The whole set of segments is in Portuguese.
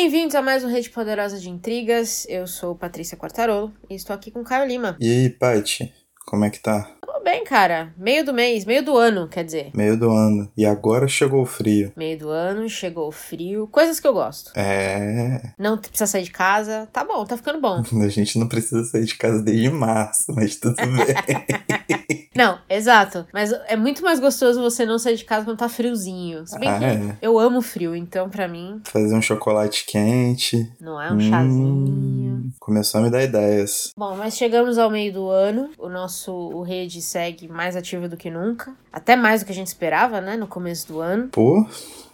Bem-vindos a mais um Rede Poderosa de Intrigas. Eu sou Patrícia Quartarolo e estou aqui com Caio Lima. E aí, Paty, como é que tá? Bem, cara. Meio do mês, meio do ano, quer dizer. Meio do ano. E agora chegou o frio. Meio do ano, chegou o frio. Coisas que eu gosto. É. Não precisa sair de casa. Tá bom, tá ficando bom. A gente não precisa sair de casa desde março, mas tudo bem. Não, exato. Mas é muito mais gostoso você não sair de casa quando tá friozinho. Se bem Ah, que é. eu amo frio, então pra mim Fazer um chocolate quente. não é um Hum, chazinho. Começou a me dar ideias. Bom, mas chegamos ao meio do ano. O nosso o rede segue mais ativo do que nunca. Até mais do que a gente esperava, né? No começo do ano. Pô,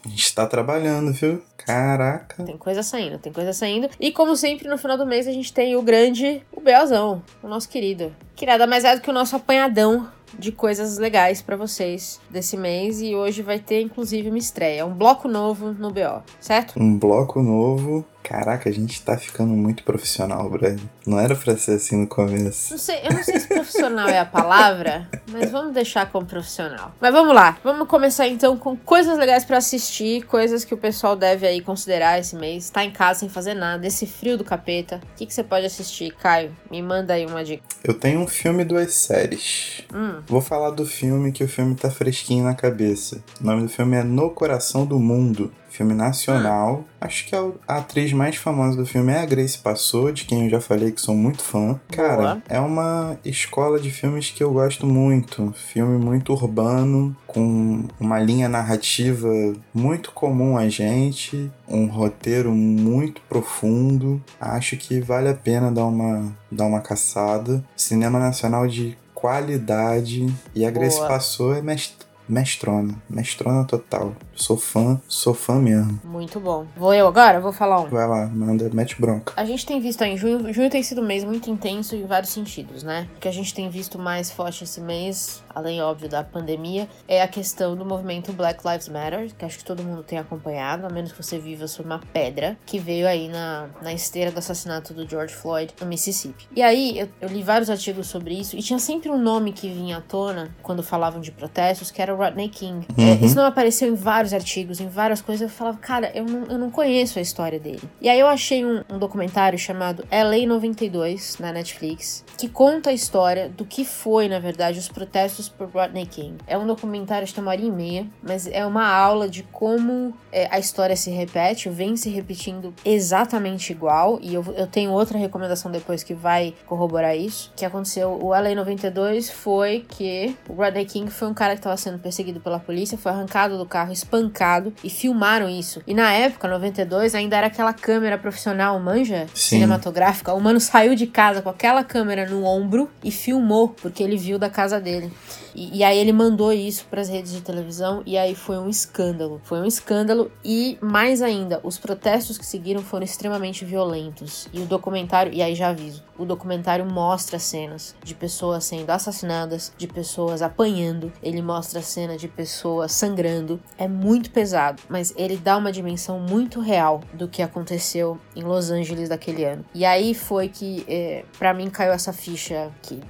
a gente tá trabalhando, viu? Caraca. Tem coisa saindo, tem coisa saindo. E como sempre, no final do mês a gente tem o grande, o Belzão, o nosso querido. Que nada mais é do que o nosso apanhadão de coisas legais pra vocês desse mês. E hoje vai ter, inclusive, uma estreia. Um bloco novo no BO, certo? Um bloco novo. Caraca, a gente tá ficando muito profissional, Brad. Não era pra ser assim no começo. Não sei, eu não sei se profissional é a palavra, mas vamos deixar como profissional. Mas vamos lá, vamos começar então com coisas legais pra assistir, coisas que o pessoal deve aí considerar esse mês. Tá em casa sem fazer nada, esse frio do capeta. O que, que você pode assistir, Caio? Me manda aí uma dica. Eu tenho um filme e duas séries. Hum, Vou falar do filme que o filme tá fresquinho na cabeça. O nome do filme é No Coração do Mundo. Filme nacional. Acho que a atriz mais famosa do filme é a Grace Passou, de quem eu já falei que sou muito fã. Cara, é uma escola de filmes que eu gosto muito. Filme muito urbano, com uma linha narrativa muito comum a gente, um roteiro muito profundo. Acho que vale a pena dar uma, dar uma caçada. Cinema nacional de qualidade. E a Grace Boa. Passou é mest mestrona. Mestrona total. Sou fã, sou fã mesmo. muito bom. Vou eu agora? Vou falar um. Vai lá, manda, mete bronca. A gente tem visto aí, junho, junho tem sido um mês muito intenso em vários sentidos, né? O que a gente tem visto mais forte esse mês, além, óbvio, da pandemia, é a questão do movimento Black Lives Matter, que acho que todo mundo tem acompanhado, a menos que você viva sob uma pedra, que veio aí na, na esteira do assassinato do George Floyd no Mississippi. E aí, eu, eu li vários artigos sobre isso, e tinha sempre um nome que vinha à tona quando falavam de protestos, que era o Rodney King. É, Uhum. isso não apareceu em vários artigos, em várias coisas. Eu falava, cara, eu não, eu não conheço a história dele. E aí eu achei um, um documentário chamado LA 92 na Netflix, que conta a história do que foi, na verdade, os protestos por Rodney King. É um documentário, acho que tem uma hora e meia, mas é uma aula de como é, a história se repete, vem se repetindo exatamente igual. E eu, eu tenho outra recomendação depois que vai corroborar isso. Que aconteceu, o LA 92 foi que o Rodney King foi um cara que estava sendo perseguido pela polícia, foi arrancado do carro, espancado e filmaram isso. E na época, 92, ainda era aquela câmera profissional, manja? Sim. Cinematográfica. O mano saiu de casa com aquela câmera no ombro e filmou, porque ele viu da casa dele. E, e aí ele mandou isso para as redes de televisão e aí foi um escândalo. Foi um escândalo e mais ainda, os protestos que seguiram foram extremamente violentos. E o documentário, e aí já aviso, o documentário mostra cenas de pessoas sendo assassinadas, de pessoas apanhando, ele mostra cena de pessoas sangrando. É muito pesado, mas ele dá uma dimensão muito real do que aconteceu em Los Angeles daquele ano. E aí foi que, é, para mim, caiu essa ficha que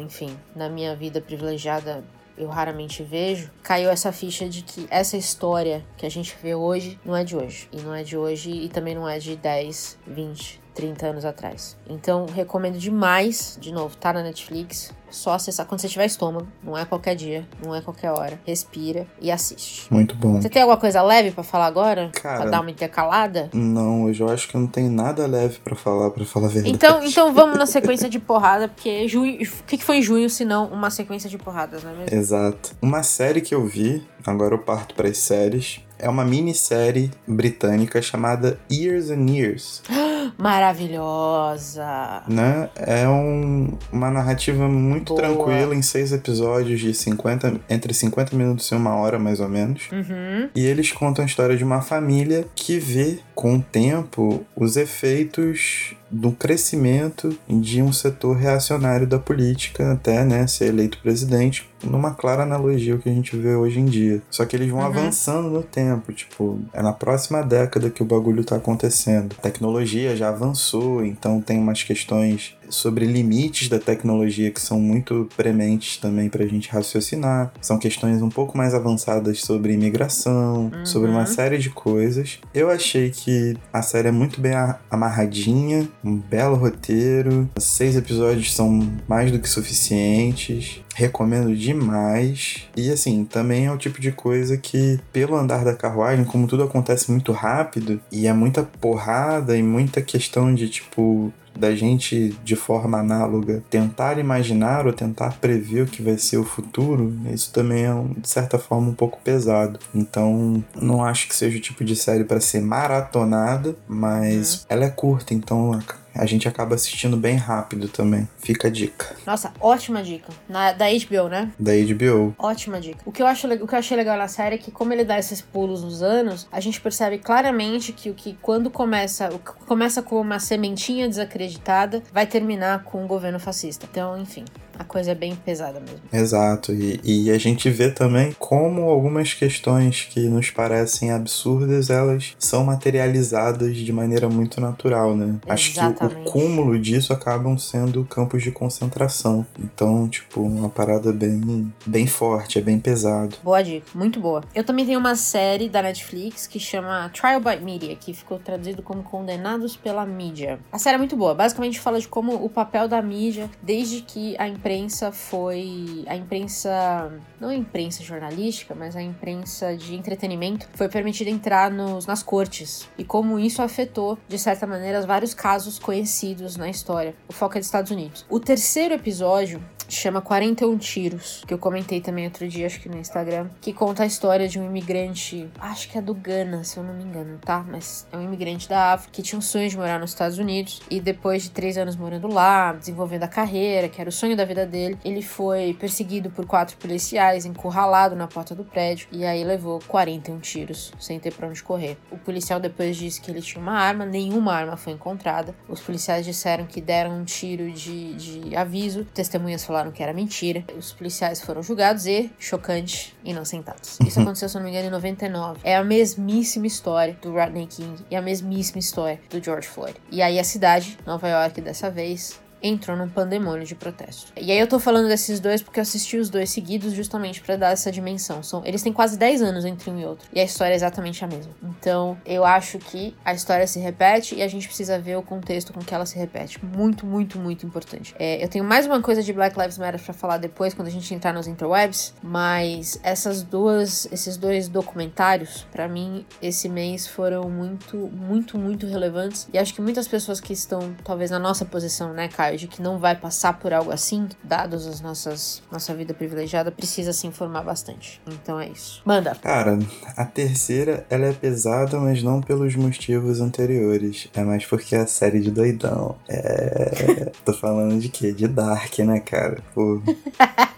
enfim, na minha vida privilegiada eu raramente vejo, caiu essa ficha de que essa história que a gente vê hoje não é de hoje. E não é de hoje e também não é de 10, 20, 30 anos atrás. Então, recomendo demais, de novo, tá na Netflix. Só acessar quando você tiver estômago, não é qualquer dia, não é qualquer hora. Respira e assiste. Muito bom. Você tem alguma coisa leve pra falar agora? Cara- Pra dar uma intercalada? Não, hoje eu acho que eu não tenho nada leve pra falar, pra falar a verdade. Então, então vamos na sequência de porrada, porque junho, o que, que foi em junho se não uma sequência de porradas, não é mesmo? Exato. Uma série que eu vi, agora eu parto para as séries, é uma minissérie britânica chamada Years and Years, Maravilhosa! né? É um- uma narrativa muito Boa. tranquila em seis episódios de 50, entre 50 minutos e uma hora mais ou menos. Uhum. E eles contam a história de uma família que vê, com o tempo, os efeitos do crescimento de um setor reacionário da política até né, ser eleito presidente, numa clara analogia ao que a gente vê hoje em dia. Só que eles vão uhum. avançando no tempo, tipo, é na próxima década que o bagulho tá acontecendo. A tecnologia já avançou, então tem umas questões sobre limites da tecnologia que são muito prementes também para a gente raciocinar. São questões um pouco mais avançadas sobre imigração, uhum. sobre uma série de coisas. Eu achei que a série é muito bem amarradinha, um belo roteiro. Seis episódios são mais do que suficientes. Recomendo demais. E assim, também é o tipo de coisa que, pelo andar da carruagem, como tudo acontece muito rápido e é muita porrada e muita questão de tipo da gente, de forma análoga, tentar imaginar ou tentar prever o que vai ser o futuro, isso também é, de certa forma, um pouco pesado. Então, não acho que seja o tipo de série para ser maratonada, mas uhum. ela é curta, então a gente acaba assistindo bem rápido também. Fica a dica. Nossa, ótima dica. Na, da HBO, né? Da HBO. Ótima dica. O que, eu acho, o que eu achei legal na série é que, como ele dá esses pulos nos anos, a gente percebe claramente que o que quando começa, o que começa com uma sementinha desacreditada, vai terminar com um governo fascista. Então, enfim a coisa é bem pesada mesmo. Exato, e, e a gente vê também como algumas questões que nos parecem absurdas, elas são materializadas de maneira muito natural, né? Exatamente. Acho que o cúmulo disso acabam sendo campos de concentração. Então, tipo, uma parada bem, bem forte, é bem pesado. Boa dica, muito boa. Eu também tenho uma série da Netflix que chama Trial by Media, que ficou traduzido como Condenados pela Mídia. A série é muito boa, basicamente fala de como o papel da mídia, desde que a imprensa foi. A imprensa. Não a imprensa jornalística, mas a imprensa de entretenimento foi permitida entrar nos, nas cortes. E como isso afetou, de certa maneira, vários casos conhecidos na história. O foco é dos Estados Unidos. O terceiro episódio chama 41 Tiros, que eu comentei também outro dia, acho que no Instagram, que conta a história de um imigrante, acho que é do Ghana, se eu não me engano, tá? Mas é um imigrante da África que tinha um sonho de morar nos Estados Unidos e depois de três anos morando lá, desenvolvendo a carreira, que era o sonho da vida dele, ele foi perseguido por quatro policiais, encurralado na porta do prédio e aí levou 41 tiros, sem ter pra onde correr. O policial depois disse que ele tinha uma arma, nenhuma arma foi encontrada. Os policiais disseram que deram um tiro de, de aviso, testemunhas falaram falaram que era mentira. Os policiais foram julgados e, chocante, inocentados. Isso aconteceu, se não me engano, em 99. É a mesmíssima história do Rodney King e a mesmíssima história do George Floyd. E aí a cidade, Nova York, dessa vez, entrou num pandemônio de protesto. E aí eu tô falando desses dois porque eu assisti os dois seguidos justamente para dar essa dimensão. São, eles têm quase 10 anos entre um e outro. E a história é exatamente a mesma. Então, eu acho que a história se repete e a gente precisa ver o contexto com que ela se repete. Muito, muito, muito importante. É, eu tenho mais uma coisa de Black Lives Matter para falar depois, quando a gente entrar nos interwebs, mas essas duas, esses dois documentários, para mim, esse mês foram muito, muito, muito relevantes. E acho que muitas pessoas que estão, talvez, na nossa posição, né, Caio? De que não vai passar por algo assim, dados as nossas nossa vida privilegiada, precisa se informar bastante. Então é isso. Manda. Cara, a terceira, ela é pesada, mas não pelos motivos anteriores. É mais porque é a série de doidão. É. Tô falando de quê? De Dark, né, cara? Pô.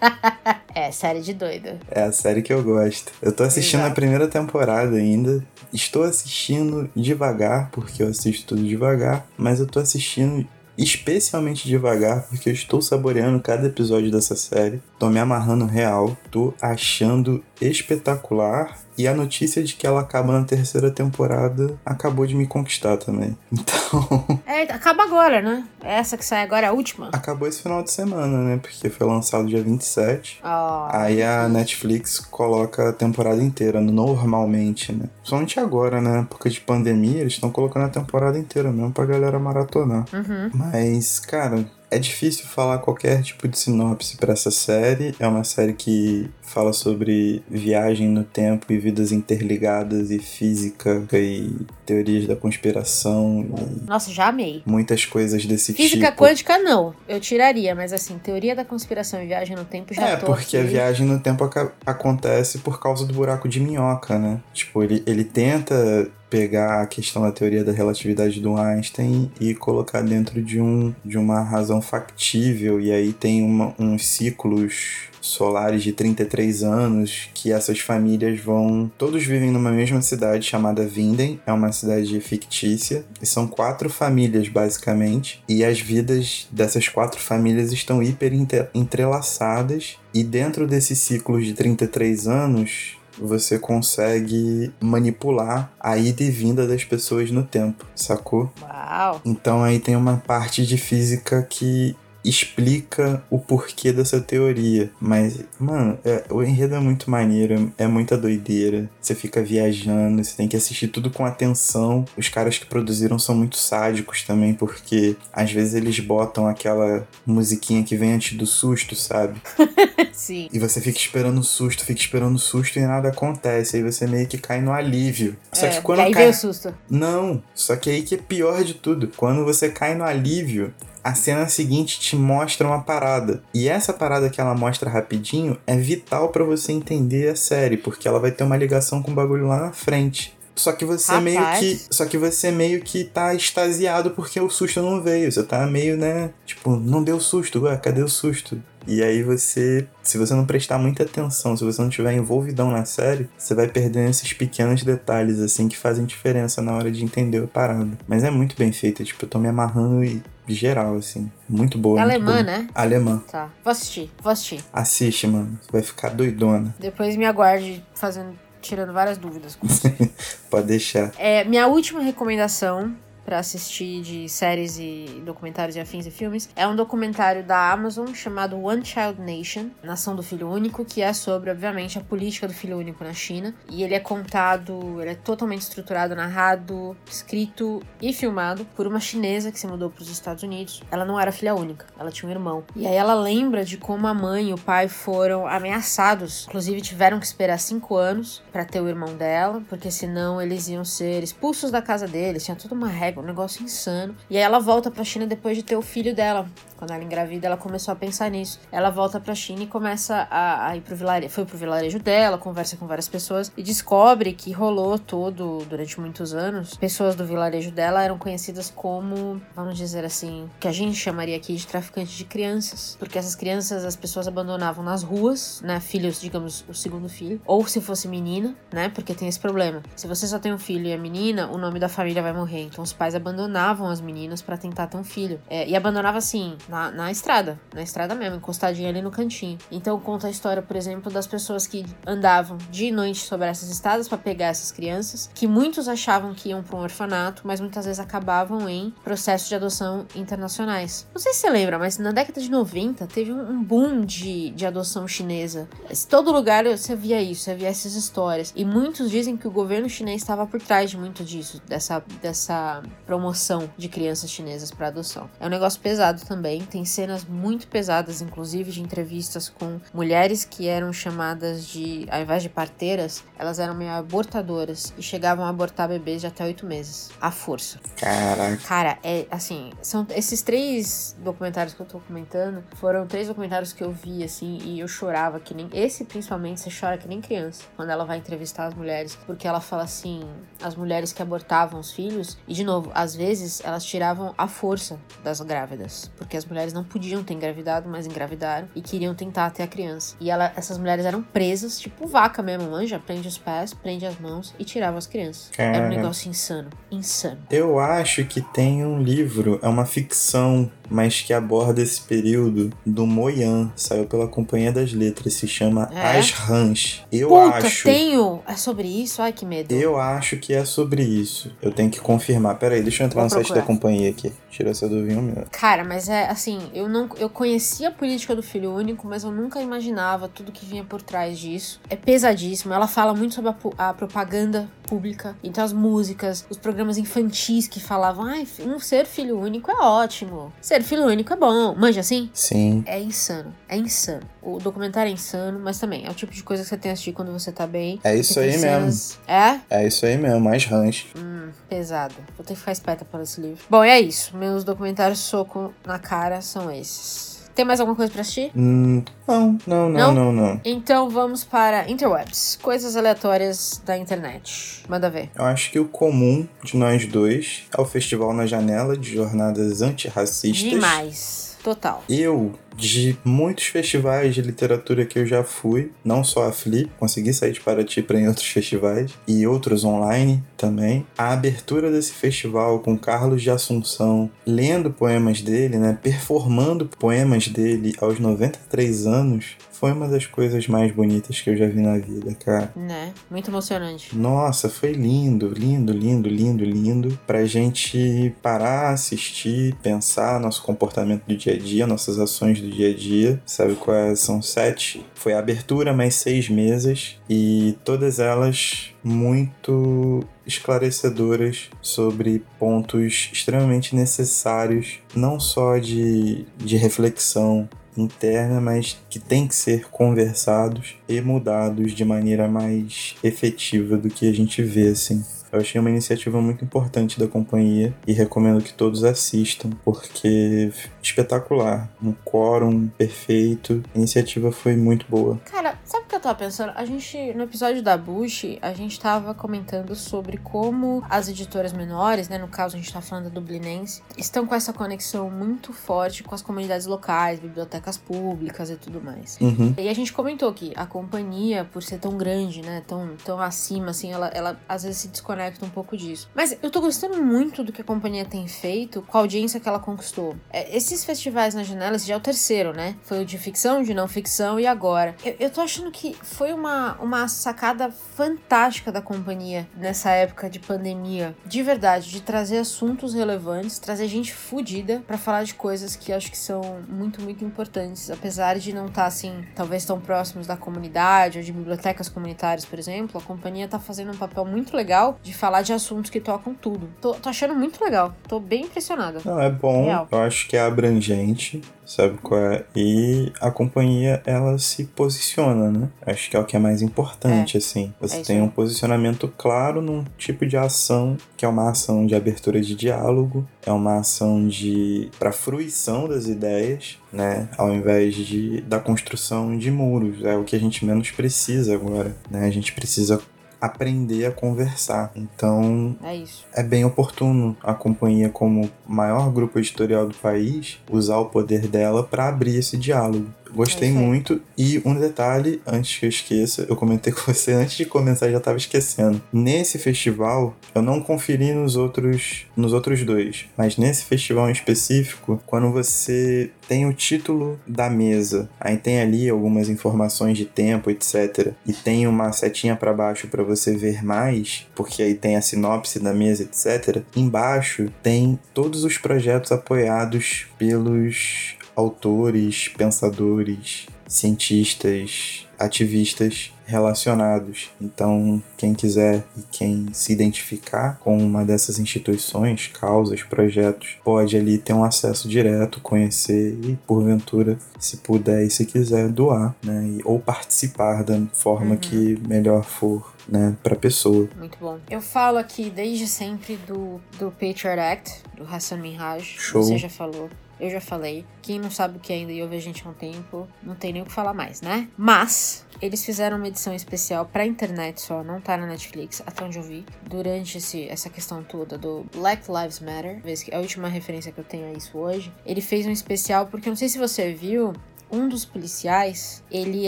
é, série de doido. É a série que eu gosto. Eu tô assistindo Exato. a primeira temporada ainda. Estou assistindo devagar, porque eu assisto tudo devagar, mas eu tô assistindo especialmente devagar, porque eu estou saboreando cada episódio dessa série. Tô me amarrando real, tô achando espetacular. E a notícia de que ela acaba na terceira temporada acabou de me conquistar também. Então. É, acaba agora, né? Essa que sai agora é a última. Acabou esse final de semana, né? Porque foi lançado dia 27. Oh, Aí a Netflix coloca a temporada inteira, normalmente, né? Somente agora, né? Porque de pandemia, eles estão colocando a temporada inteira mesmo pra galera maratonar. Uhum. Mas, cara, é difícil falar qualquer tipo de sinopse para essa série. É uma série que fala sobre viagem no tempo e vidas interligadas e física e teorias da conspiração. Nossa, já amei. Muitas coisas desse física tipo. Física quântica não, eu tiraria, mas assim, teoria da conspiração e viagem no tempo já É, porque aqui. a viagem no tempo acontece por causa do buraco de minhoca, né? Tipo, ele, ele tenta pegar a questão da teoria da relatividade do Einstein e colocar dentro de, um, de uma razão factível, e aí tem uma, uns ciclos solares de 33 anos que essas famílias vão. Todos vivem numa mesma cidade chamada Vinden, é uma cidade fictícia, e são quatro famílias basicamente, e as vidas dessas quatro famílias estão hiper entrelaçadas, e dentro desses ciclos de 33 anos, você consegue manipular a ida e vinda das pessoas no tempo, sacou? Uau! Então aí tem uma parte de física que explica o porquê dessa teoria. Mas, mano, é, o enredo é muito maneiro, é muita doideira. Você fica viajando, você tem que assistir tudo com atenção. Os caras que produziram são muito sádicos também, porque às vezes eles botam aquela musiquinha que vem antes do susto, sabe? Sim. E você fica esperando o susto, fica esperando o susto e nada acontece. Aí você meio que cai no alívio. Só é, que quando e aí cai. o susto. Não, só que aí que é pior de tudo. Quando você cai no alívio, a cena seguinte te mostra uma parada. E essa parada que ela mostra rapidinho é vital para você entender a série, porque ela vai ter uma ligação com o bagulho lá na frente. Só que você Rapaz. meio que. Só que você meio que tá extasiado porque o susto não veio. Você tá meio, né? Tipo, não deu susto, ué, cadê o susto? E aí você, se você não prestar muita atenção, se você não tiver envolvidão na série, você vai perdendo esses pequenos detalhes, assim, que fazem diferença na hora de entender a parada. Mas é muito bem feita, tipo, eu tô me amarrando e geral, assim. Muito boa. É muito alemã, boa. né? Alemã. Tá. Vou assistir, vou assistir. Assiste, mano. Você vai ficar doidona. Depois me aguarde fazendo, tirando várias dúvidas. com você. Pode deixar. É, minha última recomendação pra assistir de séries e documentários e afins e filmes é um documentário da Amazon chamado One Child Nation, Nação do Filho Único, que é sobre, obviamente, a política do filho único na China. E ele é contado, ele é totalmente estruturado, narrado, escrito e filmado por uma chinesa que se mudou para os Estados Unidos. Ela não era filha única, ela tinha um irmão. E aí ela lembra de como a mãe e o pai foram ameaçados, inclusive tiveram que esperar cinco anos para ter o irmão dela, porque senão eles iam ser expulsos da casa deles. Tinha toda uma regra, um negócio insano. E aí ela volta pra China depois de ter o filho dela. Quando ela engravida, ela começou a pensar nisso. Ela volta pra China e começa a, a ir pro vilarejo. Foi pro vilarejo dela, conversa com várias pessoas e descobre que rolou todo, durante muitos anos, pessoas do vilarejo dela eram conhecidas como, vamos dizer assim, que a gente chamaria aqui de traficantes de crianças. Porque essas crianças as pessoas abandonavam nas ruas, né? Filhos, digamos, o segundo filho. Ou se fosse menina, né? Porque tem esse problema. Se você só tem um filho e é menina, o nome da família vai morrer. Então os pais abandonavam as meninas pra tentar ter um filho. É, e abandonava assim, na, na estrada, na estrada mesmo, encostadinha ali no cantinho. Então conta a história, por exemplo, das pessoas que andavam de noite sobre essas estradas pra pegar essas crianças, que muitos achavam que iam pra um orfanato, mas muitas vezes acabavam em processos de adoção internacionais. Não sei se você lembra, mas na década de 90 teve um, boom de, de adoção chinesa. Todo lugar você via isso, você via essas histórias. E muitos dizem que o governo chinês estava por trás de muito disso, dessa, dessa promoção de crianças chinesas para adoção. É um negócio pesado também, tem cenas muito pesadas, inclusive de entrevistas com mulheres que eram chamadas de, ao invés de parteiras, elas eram meio abortadoras e chegavam a abortar bebês de até oito meses, à força. Caraca. Cara, é assim, são esses três documentários que eu tô comentando, foram três documentários que eu vi assim e eu chorava que nem esse principalmente você chora que nem criança quando ela vai entrevistar as mulheres, porque ela fala assim, as mulheres que abortavam os filhos e de novo, às vezes elas tiravam a força das grávidas, porque as mulheres não podiam ter engravidado, mas engravidaram e queriam tentar ter a criança. E ela, essas mulheres eram presas, tipo vaca mesmo, manja, prende os pés, prende as mãos e tirava as crianças. Era um Cara. negócio insano, insano. Eu acho que tem um livro, é uma ficção, mas que aborda esse período do Moyan. Saiu pela Companhia das Letras, se chama É? As Rãs. Eu Puta, acho. tenho! É sobre isso? Ai, que medo. Eu acho que é sobre isso. Eu tenho que confirmar. Pera aí, deixa eu entrar Vou no site procurar. da companhia aqui. Tira essa dúvida um minuto. Cara, mas é assim, eu não eu conhecia a política do filho único, mas eu nunca imaginava tudo que vinha por trás disso. É pesadíssimo. Ela fala muito sobre a, a propaganda pública, então as músicas, os programas infantis que falavam, ai, um ser filho único é ótimo. Ser filho único é bom. Manja assim? Sim. É insano. É insano. O documentário é insano, mas também é o tipo de coisa que você tem que assistir quando você tá bem. É isso aí mesmo. É? É isso aí mesmo, As Rãs. Hum, pesado. Vou ter que ficar esperta para esse livro. Bom, é isso. Meus documentários soco na cara são esses. Tem mais alguma coisa pra assistir? Hum, não, não, não, Não? não, não. Então vamos para interwebs, coisas aleatórias da internet. Manda ver. Eu acho que o comum de nós dois é o Festival na Janela de Jornadas Antirracistas. Demais. Total. Eu, de muitos festivais de literatura que eu já fui, não só a Flip, consegui sair de Paraty para em outros festivais e outros online também. A abertura desse festival com Carlos de Assunção lendo poemas dele, né, performando poemas dele aos 93 anos, foi uma das coisas mais bonitas que eu já vi na vida, cara. Né? Muito emocionante. Nossa, foi lindo, lindo, lindo, lindo, lindo. Pra gente parar, assistir, pensar nosso comportamento do dia a dia, nossas ações do dia a dia. Sabe quais são sete? Foi a abertura, mais seis mesas. E todas elas muito esclarecedoras sobre pontos extremamente necessários, não só de, de reflexão interna, mas que tem que ser conversados e mudados de maneira mais efetiva do que a gente vê assim. Eu achei uma iniciativa muito importante da companhia e recomendo que todos assistam, porque espetacular, um quórum perfeito, a iniciativa foi muito boa. Cara, sabe o que eu tava pensando? A gente, no episódio da Bush, a gente tava comentando sobre como as editoras menores, né, no caso a gente tá falando da Dublinense, estão com essa conexão muito forte com as comunidades locais, bibliotecas públicas e tudo mais. Uhum. E a gente comentou que a companhia, por ser tão grande, né, tão, tão acima, assim, ela, ela às vezes se desconecta um pouco disso. Mas eu tô gostando muito do que a companhia tem feito com a audiência que ela conquistou. É, esses festivais na janela, esse já é o terceiro, né? Foi o de ficção, de não ficção e agora. Eu, eu tô achando que foi uma, uma sacada fantástica da companhia nessa época de pandemia. De verdade, de trazer assuntos relevantes, trazer gente fodida pra falar de coisas que acho que são muito, muito importantes. Apesar de não estar, assim, talvez tão próximos da comunidade ou de bibliotecas comunitárias, por exemplo, a companhia tá fazendo um papel muito legal de falar de assuntos que tocam tudo. Tô, tô achando muito legal. Tô bem impressionada. Não, é bom, Real. eu acho que é abrangente, sabe qual é? E a companhia, ela se posiciona, né? Acho que é o que é mais importante, assim. Você É tem um posicionamento claro num tipo de ação, que é uma ação de abertura de diálogo, é uma ação de para fruição das ideias, né? Ao invés de da construção de muros, é o que a gente menos precisa agora, né? A gente precisa aprender a conversar. Então, É é bem oportuno a companhia, como maior grupo editorial do país, usar o poder dela para abrir esse diálogo. Gostei É muito. E um detalhe, antes que eu esqueça, eu comentei com você antes de começar, já estava esquecendo. Nesse festival, eu não conferi nos outros, nos outros dois, mas nesse festival em específico, quando você tem o título da mesa, aí tem ali algumas informações de tempo, etc. E tem uma setinha para baixo para você ver mais, porque aí tem a sinopse da mesa, etc. Embaixo tem todos os projetos apoiados pelos autores, pensadores, cientistas, ativistas relacionados. Então, quem quiser e quem se identificar com uma dessas instituições, causas, projetos, pode ali ter um acesso direto, conhecer e, porventura, se puder e se quiser, doar, né? Ou participar da forma Uhum. que melhor for, né, para pessoa. Muito bom. Eu falo aqui desde sempre do, do Patriot Act, do Hassan Minhaj. Show. Você já falou. Eu já falei. Quem não sabe o que ainda e ouve a gente há um tempo, não tem nem o que falar mais, né? Mas, eles fizeram uma edição especial pra internet só, não tá na Netflix, até onde eu vi. Durante esse, essa questão toda do Black Lives Matter, que é a última referência que eu tenho a isso hoje, ele fez um especial porque eu não sei se você viu, um dos policiais, ele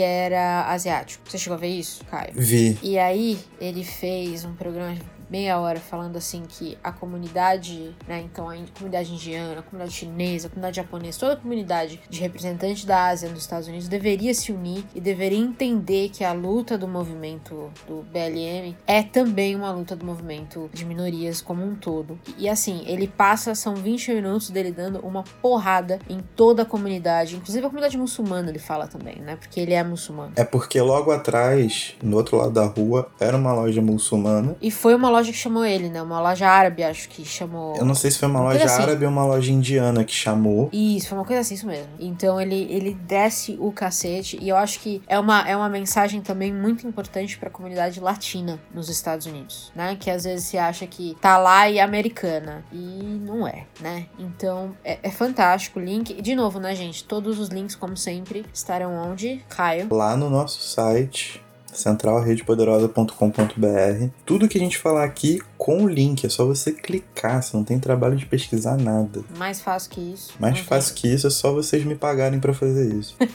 era asiático. Você chegou a ver isso, Caio? Vi. E aí, ele fez um programa de meia hora falando assim que a comunidade, né, então a comunidade indiana, a comunidade chinesa, a comunidade japonesa, toda a comunidade de representantes da Ásia nos Estados Unidos deveria se unir e deveria entender que a luta do movimento do BLM é também uma luta do movimento de minorias como um todo. E, e assim, ele passa, são 20 minutos dele dando uma porrada em toda a comunidade, inclusive a comunidade muçulmana ele fala também, né, porque ele é muçulmano. É porque logo atrás, no outro lado da rua, era uma loja muçulmana E foi uma loja loja que chamou ele, né? Uma loja árabe, acho que chamou. Eu não sei se foi uma, Uma loja assim. árabe ou uma loja indiana que chamou. Isso, foi uma coisa assim, isso mesmo. Então ele, ele desce o cacete. E eu acho que é uma, é uma mensagem também muito importante pra comunidade latina nos Estados Unidos, né? Que às vezes se acha que tá lá e é americana. E não é, né? Então é, é fantástico o link. E de novo, né, gente? Todos os links, como sempre, estarão onde? Caio. Lá no nosso site, centralredepoderosa.com.br. Tudo que a gente falar aqui com o link, é só você clicar, você não tem trabalho de pesquisar nada. Mais fácil que isso. Mais não tem. fácil que isso é só vocês me pagarem pra fazer isso.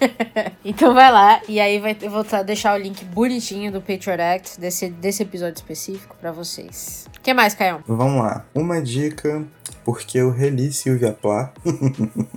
Então vai lá e aí vai, eu vou deixar o link bonitinho do Patriot Act desse, desse episódio específico pra vocês. O que mais, Caio? Vamos lá. Uma dica, porque eu reli Sylvia Plath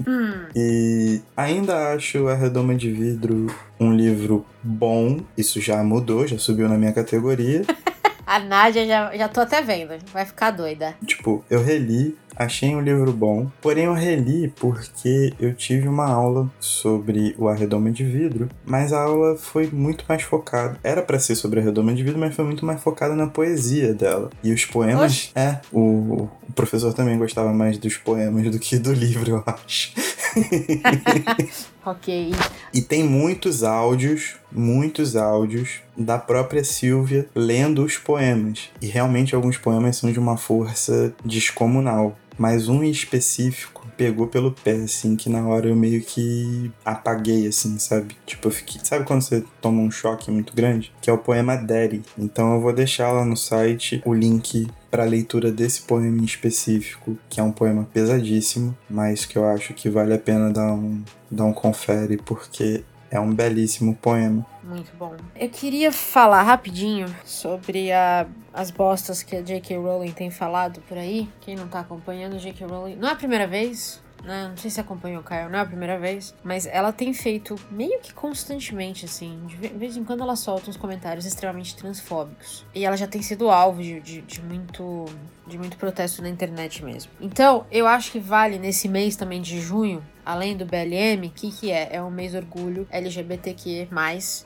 Hum, e ainda acho A Redoma de Vidro um livro bom. Isso já mudou, já subiu na minha categoria. a Nádia já, já tô até vendo. Vai ficar doida. Tipo, eu reli, achei um livro bom, porém eu reli porque eu tive uma aula sobre o Arredoma de Vidro, mas a aula foi muito mais focada. Era pra ser sobre a Redoma de Vidro, mas foi muito mais focada na poesia dela. E os poemas, Oxe. é, o, o professor também gostava mais dos poemas do que do livro, eu acho. Ok. E tem muitos áudios, muitos áudios da própria Silvia lendo os poemas. E realmente alguns poemas são de uma força descomunal. Mas um em específico pegou pelo pé, assim, que na hora eu meio que apaguei, assim, sabe? Tipo, eu fiquei. Sabe quando você toma um choque muito grande? Que é o poema Daddy. Então eu vou deixar lá no site o link para leitura desse poema em específico, que é um poema pesadíssimo, mas que eu acho que vale a pena dar um, dar um confere, porque é um belíssimo poema. Muito bom. Eu queria falar rapidinho sobre a- as bostas que a J.K. Rowling tem falado por aí. Quem não tá acompanhando J.K. Rowling, não é a primeira vez. Né? Não sei se acompanhou o Caio, não é a primeira vez, mas ela tem feito meio que constantemente, assim. De ve- vez em quando ela solta uns comentários extremamente transfóbicos. E ela já tem sido alvo de, de, de muito de muito protesto na internet mesmo. Então, eu acho que vale nesse mês também de junho, além do BLM, o que, que é? É um mês orgulho LGBTQ+.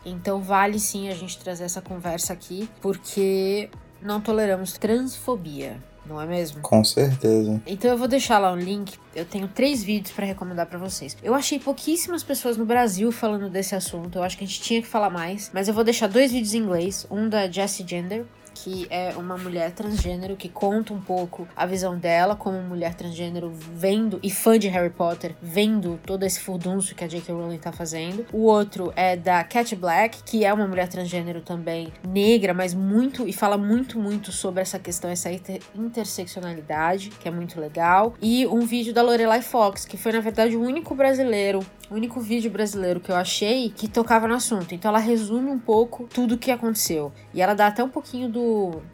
Então, vale sim a gente trazer essa conversa aqui, porque não toleramos transfobia. Não é mesmo? Com certeza. Então eu vou deixar lá um link. Eu tenho três vídeos pra recomendar pra vocês. Eu achei pouquíssimas pessoas no Brasil falando desse assunto. Eu acho que a gente tinha que falar mais. Mas eu vou deixar dois vídeos em inglês. Um da Jessie Gender, que é uma mulher transgênero que conta um pouco a visão dela como mulher transgênero vendo e fã de Harry Potter, vendo todo esse furdunço que a J.K. Rowling tá fazendo. O outro é da Cat Black, que é uma mulher transgênero também negra, mas muito e fala muito muito sobre essa questão essa inter- interseccionalidade, que é muito legal. E um vídeo da Lorelai Fox, que foi na verdade o único brasileiro o único vídeo brasileiro que eu achei que tocava no assunto. Então ela resume um pouco tudo o que aconteceu. E ela dá até um pouquinho do,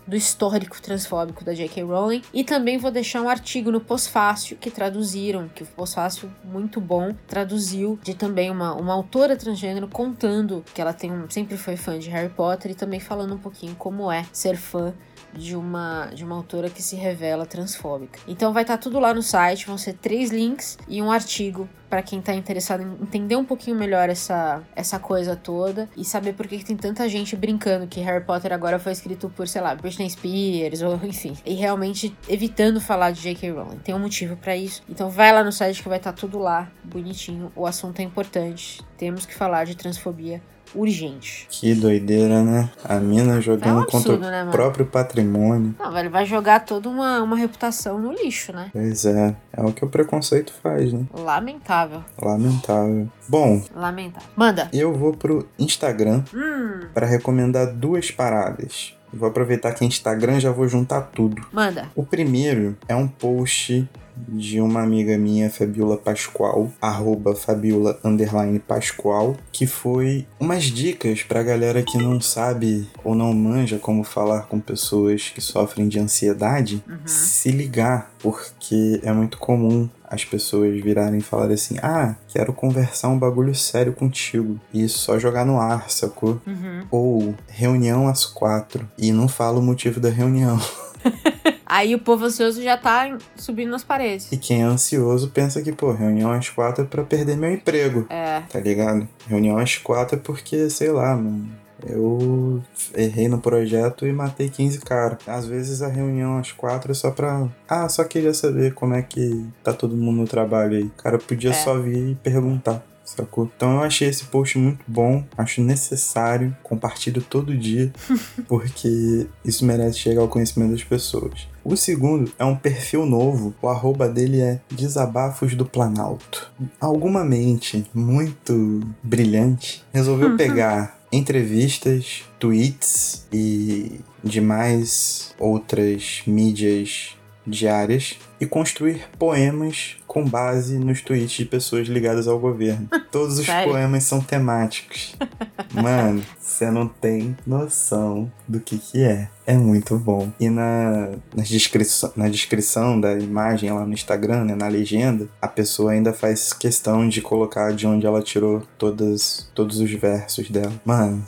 do histórico transfóbico da J.K. Rowling. E também vou deixar um artigo no Pós-Fácil que traduziram, que o Pós-Fácil, muito bom, traduziu de também uma, uma autora transgênero contando que ela tem um, sempre foi fã de Harry Potter e também falando um pouquinho como é ser fã de uma, de uma autora que se revela transfóbica. Então vai estar tudo lá no site, vão ser três links e um artigo para quem tá interessado em entender um pouquinho melhor essa, essa coisa toda e saber por que, que tem tanta gente brincando que Harry Potter agora foi escrito por, sei lá, Britney Spears ou enfim, e realmente evitando falar de J.K. Rowling. Tem um motivo para isso. Então vai lá no site que vai estar tudo lá, bonitinho. O assunto é importante. Temos que falar de transfobia urgente. Que doideira, né? A mina jogando É um contra absurdo, o né, mano? próprio patrimônio. Não, velho, vai jogar toda uma, uma reputação no lixo, né? Pois é, é o que o preconceito faz, né? Lamentável. Lamentável. Bom, Lamentável. Manda. eu vou pro Instagram Hum, para recomendar duas paradas. Vou aproveitar que Instagram e já vou juntar tudo. manda. O primeiro é um post de uma amiga minha, Fabiola Pascoal, arroba Fabiola underline Pascoal, que foi umas dicas pra galera que não sabe ou não manja como falar com pessoas que sofrem de ansiedade, se ligar, porque é muito comum as pessoas virarem e falarem assim: Ah, quero conversar um bagulho sério contigo. E só jogar no ar, sacou? Uhum. Ou reunião às quatro. E não fala o motivo da reunião. Aí o povo ansioso já tá subindo nas paredes. E quem é ansioso pensa que, pô, reunião às quatro é pra perder meu emprego. É. Tá ligado? Reunião às quatro é porque, sei lá, mano. Eu errei no projeto e matei 15 caras. Às vezes a reunião às quatro é só pra. Ah, só queria saber como é que tá todo mundo no trabalho aí. O cara podia é. só vir e perguntar sacou? Então eu achei esse post muito bom, acho necessário, compartilho todo dia, porque isso merece chegar ao conhecimento das pessoas. O segundo é um perfil novo, o arroba dele é Desabafos do Planalto. Alguma mente muito brilhante resolveu pegar entrevistas, tweets e demais outras mídias diárias e construir poemas com base nos tweets de pessoas ligadas ao governo. Todos os poemas são temáticos. Mano, você não tem noção do que que é. É muito bom. E na, na, descrição, na descrição da imagem lá no Instagram, né, na legenda, a pessoa ainda faz questão de colocar de onde ela tirou todas, todos os versos dela. Mano,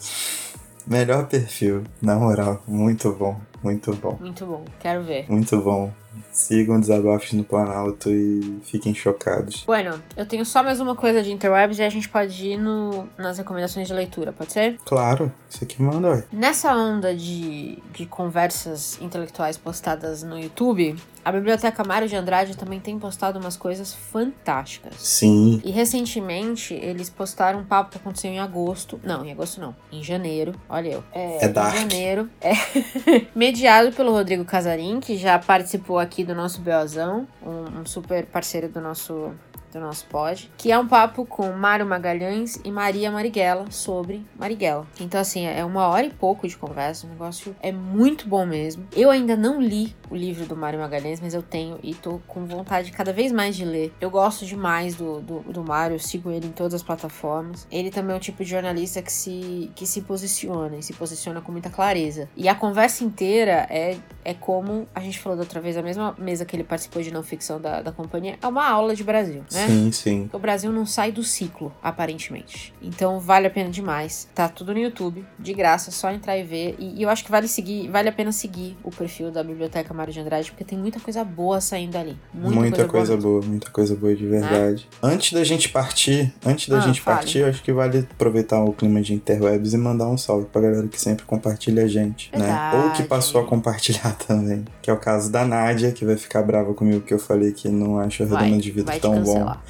melhor perfil, na moral, muito bom. Muito bom. Muito bom, quero ver. Muito bom. Sigam Desabafos no Planalto e fiquem chocados. Bueno, eu tenho só mais uma coisa de interwebs e a gente pode ir no, nas recomendações de leitura, pode ser? Claro, você que manda, ué. Nessa onda de, de conversas intelectuais postadas no YouTube, a Biblioteca Mário de Andrade também tem postado umas coisas fantásticas. Sim. E recentemente eles postaram um papo que aconteceu em agosto. Não, em agosto não. Em janeiro. Olha eu. É, é dark. Em janeiro. É. mediado pelo Rodrigo Casarim, que já participou aqui do nosso Beozão, um, um super parceiro do nosso do nosso pod, que é um papo com Mário Magalhães e Maria Marighella sobre Marighella. Então, assim, é uma hora e pouco de conversa, o negócio é muito bom mesmo. Eu ainda não li o livro do Mário Magalhães, mas eu tenho e tô com vontade cada vez mais de ler. Eu gosto demais do, do, do Mário, sigo ele em todas as plataformas. Ele também é um tipo de jornalista que se, que se posiciona e se posiciona com muita clareza. E a conversa inteira é, é como a gente falou da outra vez, a mesma mesa que ele participou de não ficção da, da companhia, é uma aula de Brasil, né? Né? Sim, sim. O Brasil não sai do ciclo, aparentemente. Então vale a pena demais. Tá tudo no YouTube, de graça, só entrar e ver. E, e eu acho que vale seguir, vale a pena seguir o perfil da Biblioteca Mário de Andrade, porque tem muita coisa boa saindo ali. Muita, muita coisa, coisa boa, boa, muita coisa boa de verdade. É? Antes da gente partir, antes da ah, gente fale. partir, eu acho que vale aproveitar o clima de interwebs e mandar um salve pra galera que sempre compartilha a gente, verdade. né? Ou que passou a compartilhar também. Que é o caso da Nádia, que vai ficar brava comigo que eu falei que não acho a redoma de vida tão bom cancelar.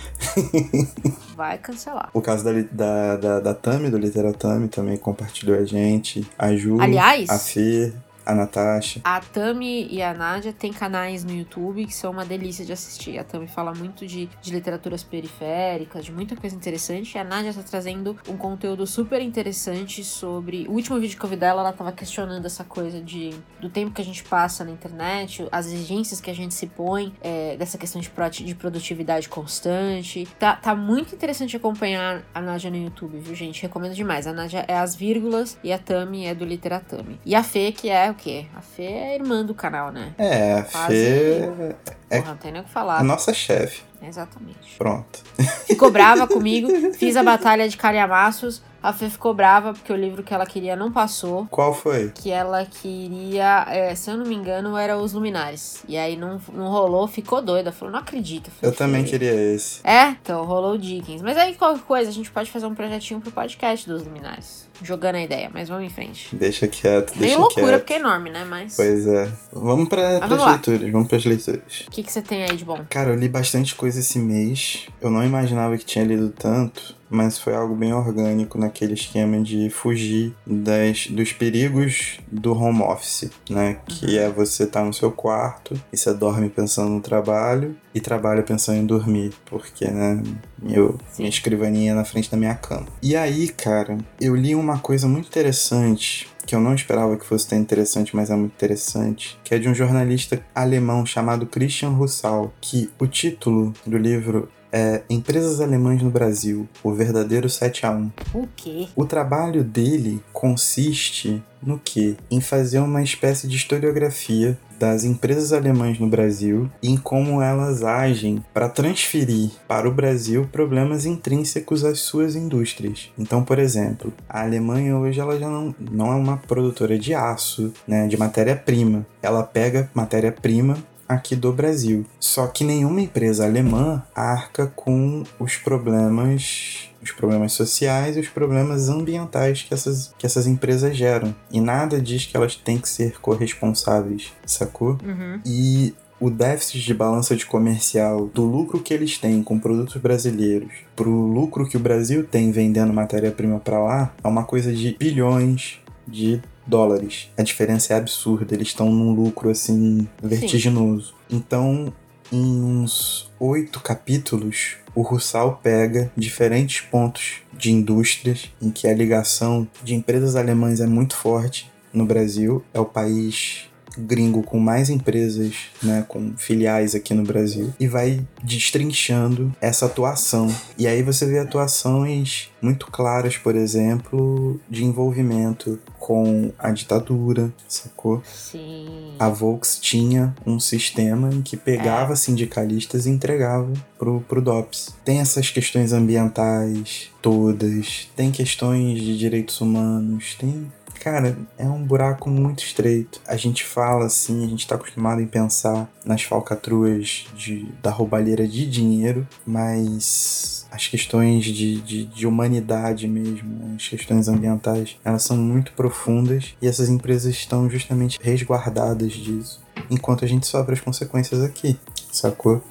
Vai cancelar. O caso da, da, da, da Tami, do Literatami, também compartilhou a gente. A Ju, Aliás, a Fê a Natasha. A Tami e a Nádia têm canais no YouTube que são uma delícia de assistir. A Tami fala muito de, de literaturas periféricas, de muita coisa interessante. E a Nádia está trazendo um conteúdo super interessante sobre. O último vídeo que eu vi dela, ela estava questionando essa coisa de do tempo que a gente passa na internet, as exigências que a gente se põe, é, dessa questão de, de produtividade constante. Tá, tá muito interessante acompanhar a Nádia no YouTube, viu, gente? Recomendo demais. A Nádia é as vírgulas e a Tami é do Literatami. E a Fê, que é o quê? A Fê é irmã do canal, né? É, a Quase... Fê. É... Porra, não tem nem o que falar. A nossa chefe. Exatamente. Pronto. Ficou brava comigo, fiz a batalha de calhamaços. A Fê ficou brava porque o livro que ela queria não passou. Qual foi? Que ela queria, é, se eu não me engano, era Os Luminares. E aí não, não rolou, ficou doida. Falou, não acredito. Eu também queria esse. É? Então, rolou o Dickens. Mas aí qualquer coisa, a gente pode fazer um projetinho pro podcast dos Luminares jogando a ideia, mas vamos em frente. Deixa quieto, deixa Meio loucura, quieto. porque é enorme, né? Mas. Pois é. Vamos para as leituras, vamos para as leituras. O que, que você tem aí de bom? Cara, eu li bastante coisa esse mês. Eu não imaginava que tinha lido tanto mas foi algo bem orgânico naquele esquema de fugir das, dos perigos do home office, né? Que uhum. é você estar tá no seu quarto e você dorme pensando no trabalho e trabalha pensando em dormir, porque, né, meu, minha escrivaninha é na frente da minha cama. E aí, cara, eu li uma coisa muito interessante que eu não esperava que fosse tão interessante, mas é muito interessante, que é de um jornalista alemão chamado Christian Russell, que o título do livro é Empresas Alemãs no Brasil, o verdadeiro 7 a 1. O quê? O trabalho dele consiste no que? Em fazer uma espécie de historiografia das empresas alemãs no Brasil e em como elas agem para transferir para o Brasil problemas intrínsecos às suas indústrias. Então, por exemplo, a Alemanha hoje ela já não, não é uma produtora de aço, né, de matéria-prima. Ela pega matéria-prima aqui do Brasil. Só que nenhuma empresa alemã arca com os problemas os problemas sociais e os problemas ambientais que essas, que essas empresas geram. E nada diz que elas têm que ser corresponsáveis, sacou? Uhum. E o déficit de balança de comercial do lucro que eles têm com produtos brasileiros pro lucro que o Brasil tem vendendo matéria-prima para lá é uma coisa de bilhões de dólares. A diferença é absurda, eles estão num lucro assim vertiginoso. Sim. Então, em uns oito capítulos, o Russell pega diferentes pontos de indústrias em que a ligação de empresas alemãs é muito forte no Brasil. É o país gringo com mais empresas, né, com filiais aqui no Brasil e vai destrinchando essa atuação. E aí você vê atuações muito claras, por exemplo, de envolvimento com a ditadura, sacou? Sim. A Volks tinha um sistema em que pegava é. sindicalistas e entregava pro, pro DOPS. Tem essas questões ambientais todas, tem questões de direitos humanos, tem Cara, é um buraco muito estreito. A gente fala assim, a gente tá acostumado em pensar nas falcatruas de, da roubalheira de dinheiro, mas as questões de, de, de, humanidade mesmo, as questões ambientais, elas são muito profundas e essas empresas estão justamente resguardadas disso, enquanto a gente sofre as consequências aqui, sacou?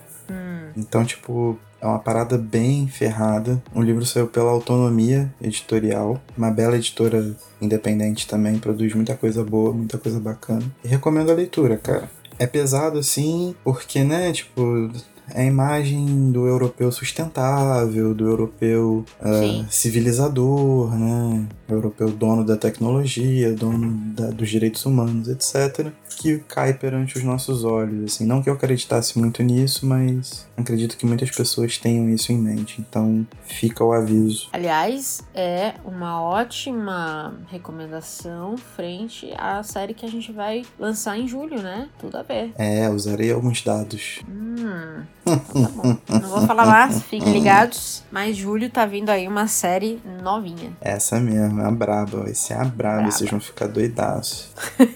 Então, tipo, é uma parada bem ferrada. O livro saiu pela Autonomia Editorial, uma bela editora independente também, produz muita coisa boa, muita coisa bacana. E recomendo a leitura, cara. É pesado assim, porque, né, tipo, é a imagem do europeu sustentável, do europeu uh, civilizador, né? Europeu dono da tecnologia, dono da, dos direitos humanos, etc. Que cai perante os nossos olhos, assim. Não que eu acreditasse muito nisso, mas acredito que muitas pessoas tenham isso em mente. Então, fica o aviso. Aliás, é uma ótima recomendação frente à série que a gente vai lançar em julho, né? Tudo a ver. É, usarei alguns dados. Hum. Tá bom. Não vou falar mais, fiquem ligados. Mas julho tá vindo aí uma série novinha. Essa mesmo, é a braba. Vai ser a braba, braba. vocês vão ficar doidaços.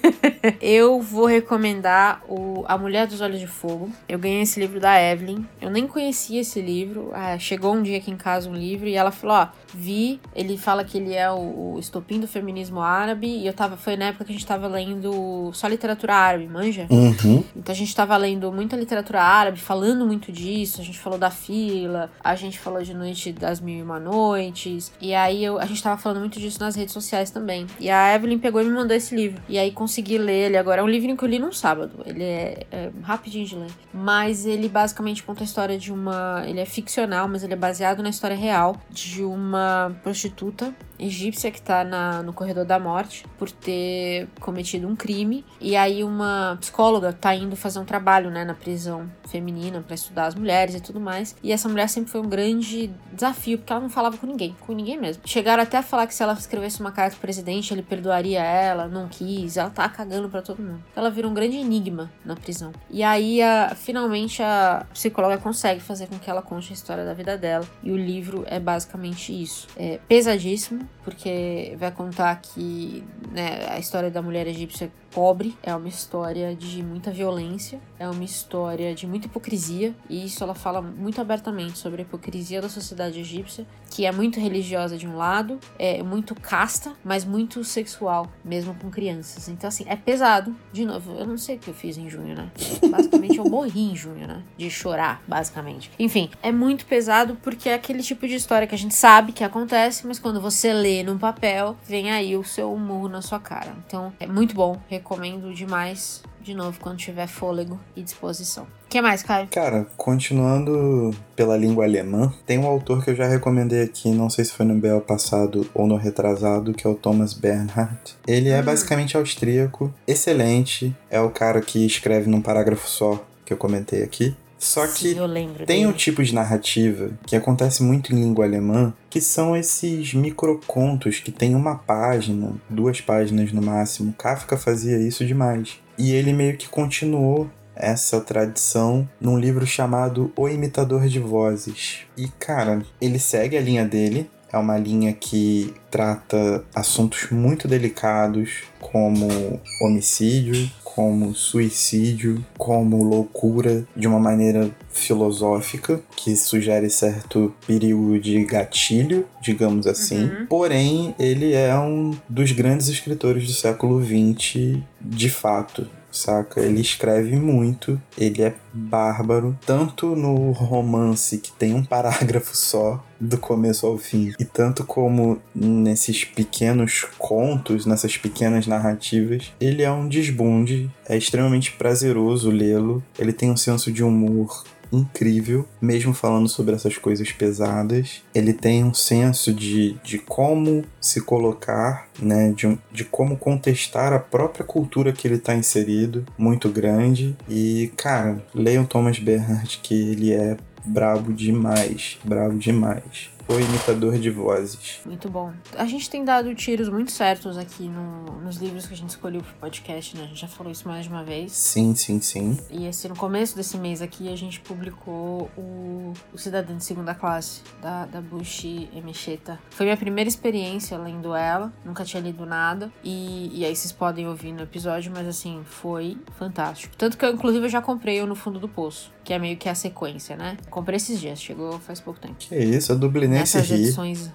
eu vou recomendar o A Mulher dos Olhos de Fogo. Eu ganhei esse livro da Evelyn. Eu nem conhecia esse livro. Ah, chegou um dia aqui em casa um livro e ela falou: Ó, vi. Ele fala que ele é o, o estopim do feminismo árabe. E eu tava. Foi na época que a gente tava lendo só literatura árabe, manja? Uhum. Então a gente tava lendo muita literatura árabe, falando muito disso. A gente falou da fila, a gente falou de Noite das Mil e Uma Noites. E aí eu, a gente tava falando muito disso nas redes sociais também. E a Evelyn pegou e me mandou esse livro. E aí consegui ler ele agora. É um livro que eu li num sábado. Ele é, é rapidinho de ler. Mas ele basicamente conta a história de uma. Ele é ficcional, mas ele é baseado na história real de uma prostituta egípcia que tá na, no corredor da morte por ter cometido um crime. E aí uma psicóloga tá indo fazer um trabalho, né, na prisão feminina para estudar as mulheres e tudo mais. E essa mulher sempre foi um grande desafio, porque ela não falava com ninguém, com ninguém mesmo. Chegaram até a falar que se ela escrevesse uma carta pro presidente, ele perdoaria ela, não quis, ela tá cagando para todo mundo. Ela virou um grande enigma na prisão. E aí, a, finalmente, a psicóloga consegue fazer com que ela conte a história da vida dela. E o livro é basicamente isso. É pesadíssimo, porque vai contar que né, a história da mulher egípcia pobre, é uma história de muita violência, é uma história de muita hipocrisia, e isso ela fala muito abertamente sobre a hipocrisia da sociedade egípcia, que é muito religiosa de um lado, é muito casta, mas muito sexual, mesmo com crianças. Então, assim, é pesado. De novo, eu não sei o que eu fiz em junho, né? Basicamente, eu morri em junho, né? De chorar, basicamente. Enfim, é muito pesado porque é aquele tipo de história que a gente sabe que acontece, mas quando você lê num papel, vem aí o seu humor na sua cara. Então, é muito bom recomendo demais. De novo, quando tiver fôlego e disposição. O que mais, Caio? Cara, continuando pela língua alemã, tem um autor que eu já recomendei aqui, não sei se foi no BL passado ou no retrasado, que é o Thomas Bernhardt. Ele é hum. basicamente austríaco, excelente, é o cara que escreve num parágrafo só, que eu comentei aqui. Só que tem dele. um tipo de narrativa que acontece muito em língua alemã, que são esses microcontos que tem uma página, duas páginas no máximo. Kafka fazia isso demais. E ele meio que continuou essa tradição num livro chamado O Imitador de Vozes. E cara, ele segue a linha dele, é uma linha que trata assuntos muito delicados, como homicídio, como suicídio, como loucura, de uma maneira filosófica, que sugere certo perigo de gatilho, digamos assim. Uhum. Porém, ele é um dos grandes escritores do século XX, de fato saca? Ele escreve muito, ele é bárbaro, tanto no romance que tem um parágrafo só, do começo ao fim, e tanto como nesses pequenos contos, nessas pequenas narrativas, ele é um desbunde, é extremamente prazeroso lê-lo, ele tem um senso de humor incrível, mesmo falando sobre essas coisas pesadas. Ele tem um senso de, de como se colocar, né, de, de como contestar a própria cultura que ele está inserido, muito grande. E, cara, leiam Thomas Bernhard, que ele é brabo demais, brabo demais o imitador de vozes. Muito bom. A gente tem dado tiros muito certos aqui no, nos livros que a gente escolheu pro podcast, né? A gente já falou isso mais de uma vez. Sim, sim, sim. E esse, no começo desse mês aqui, a gente publicou o, o Cidadão de Segunda Classe, da, da Bushi Emecheta. Foi minha primeira experiência lendo ela, nunca tinha lido nada. E, e aí vocês podem ouvir no episódio, mas assim, foi fantástico. Tanto que eu, inclusive, eu já comprei o No Fundo do Poço, que é meio que a sequência, né? Comprei esses dias, chegou faz pouco tempo. Que isso, a Dublinense Nessas ri. edições.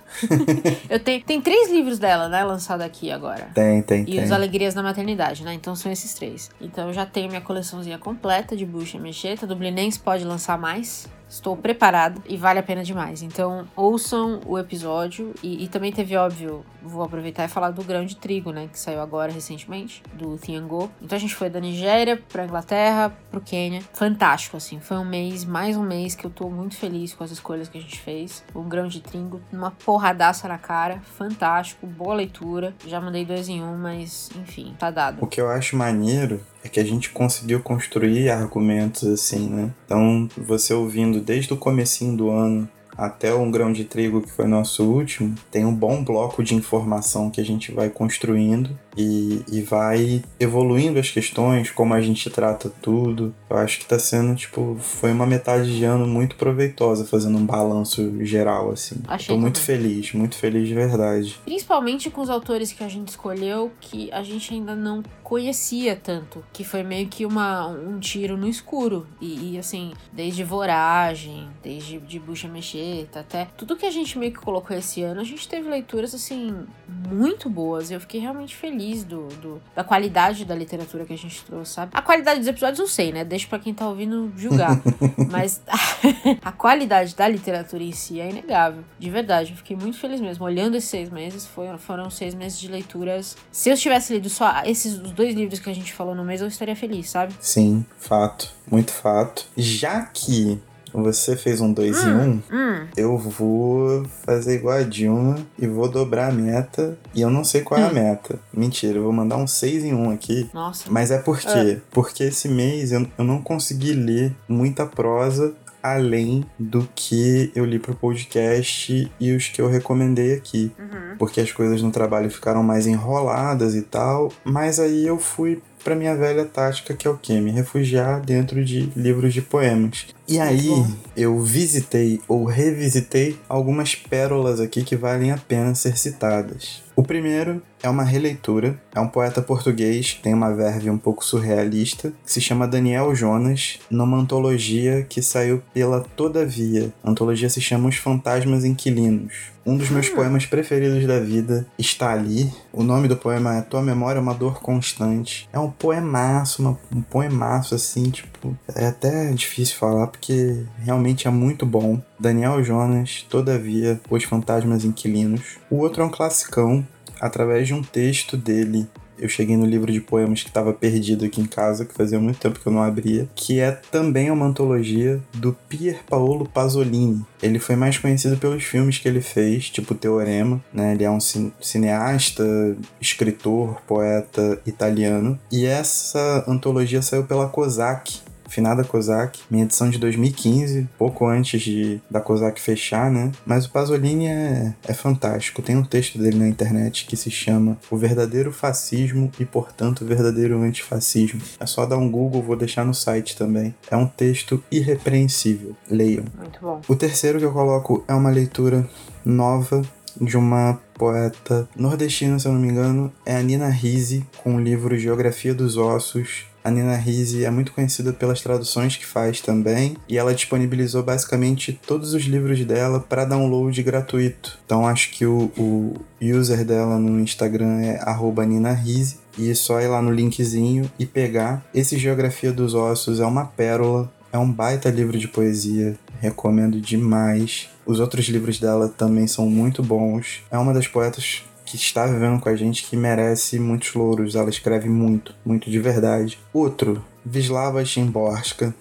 eu tenho, tem três livros dela, né? Lançado aqui agora. Tem, tem, E tem. os Alegrias da Maternidade, né? Então são esses três. Então eu já tenho minha coleçãozinha completa de bucha e mexeta. Dublinense pode lançar mais. Estou preparado e vale a pena demais. Então ouçam o episódio. E, e também teve, óbvio, vou aproveitar e falar do grão de trigo, né? Que saiu agora recentemente, do Tiangô. Então a gente foi da Nigéria pra Inglaterra, pro Quênia. Fantástico, assim. Foi um mês, mais um mês que eu tô muito feliz com as escolhas que a gente fez. Um grão de trigo, uma porradaça na cara. Fantástico, boa leitura. Já mandei dois em um, mas enfim, tá dado. O que eu acho maneiro é que a gente conseguiu construir argumentos assim, né? Então, você ouvindo desde o comecinho do ano até um grão de trigo que foi nosso último, tem um bom bloco de informação que a gente vai construindo e, e vai evoluindo as questões, como a gente trata tudo. Eu acho que tá sendo, tipo, foi uma metade de ano muito proveitosa, fazendo um balanço geral, assim. Achei Tô muito também. feliz, muito feliz de verdade. Principalmente com os autores que a gente escolheu que a gente ainda não conhecia tanto. Que foi meio que uma, um tiro no escuro. E, e, assim, desde Voragem, desde de Bucha Mexeta, até tudo que a gente meio que colocou esse ano, a gente teve leituras, assim, muito boas. E eu fiquei realmente feliz do, do- da qualidade da literatura que a gente trouxe, sabe? A qualidade dos episódios não sei, né? Deixa pra quem tá ouvindo julgar. Mas a qualidade da literatura em si é inegável. De verdade, eu fiquei muito feliz mesmo. Olhando esses seis meses, foram, foram seis meses de leituras. Se eu tivesse lido só esses dois livros que a gente falou no mês, eu estaria feliz, sabe? Sim, fato, muito fato. Já que você fez um 2 em 1, um, Hum, eu vou fazer igual a Dilma e vou dobrar a meta. E eu não sei qual é a meta. Mentira, eu vou mandar um 6 em 1 um aqui. nossa. Mas é por quê? Porque esse mês eu, eu não consegui ler muita prosa além do que eu li pro podcast e os que eu recomendei aqui. Uhum. Porque as coisas no trabalho ficaram mais enroladas e tal. Mas aí eu fui pra minha velha tática, que é o quê? Me refugiar dentro de livros de poemas. E aí bom. eu visitei ou revisitei algumas pérolas aqui que valem a pena ser citadas. O primeiro é uma releitura, é um poeta português que tem uma verve um pouco surrealista, que se chama Daniel Jonas, numa antologia que saiu pela Todavia. A antologia se chama Os Fantasmas Inquilinos. Um dos meus poemas preferidos da vida está ali. O nome do poema é Tua Memória é uma Dor Constante. É um poemaço, uma- um poemaço assim, tipo, é até difícil falar porque realmente é muito bom. Daniel Jonas, Todavia, Os Fantasmas Inquilinos. O outro é um classicão, através de um texto dele. Eu cheguei no livro de poemas que estava perdido aqui em casa, que fazia muito tempo que eu não abria, que é também uma antologia do Pier Paolo Pasolini. Ele foi mais conhecido pelos filmes que ele fez, tipo Teorema, né? Ele é um cin- cineasta, escritor, poeta italiano. E essa antologia saiu pela Kozak, finada Kozak, minha edição de 2015, pouco antes de da Kozak fechar, né? Mas o Pasolini é, é fantástico. Tem um texto dele na internet que se chama O Verdadeiro Fascismo e, portanto, o Verdadeiro Antifascismo. É só dar um Google, vou deixar no site também. É um texto irrepreensível. Leiam. Muito bom. O terceiro que eu coloco é uma leitura nova de uma poeta nordestina, se eu não me engano, é a Nina Risi, com o livro Geografia dos Ossos, A Nina Risi é muito conhecida pelas traduções que faz também, e ela disponibilizou basicamente todos os livros dela para download gratuito. Então acho que o, o user dela no Instagram é @nina_risi e é só ir lá no linkzinho e pegar. Esse Geografia dos Ossos é uma pérola, é um baita livro de poesia, recomendo demais. Os outros livros dela também são muito bons. É uma das poetas que está vivendo com a gente que merece muitos louros. Ela escreve muito, muito de verdade. Outro, Vislava Chimborska.